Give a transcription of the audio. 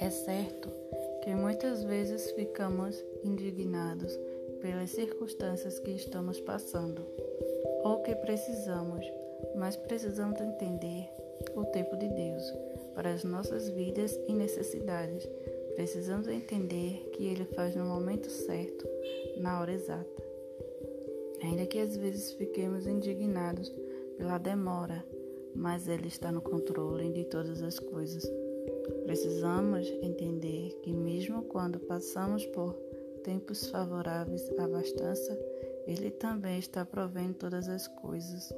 É certo que muitas vezes ficamos indignados pelas circunstâncias que estamos passando ou que precisamos, mas precisamos entender o tempo de Deus para as nossas vidas e necessidades. Precisamos entender que Ele faz no momento certo, na hora exata. Ainda que às vezes fiquemos indignados pela demora, mas Ele está no controle de todas as coisas. Precisamos entender que, mesmo quando passamos por tempos favoráveis à abastança, Ele também está provendo todas as coisas.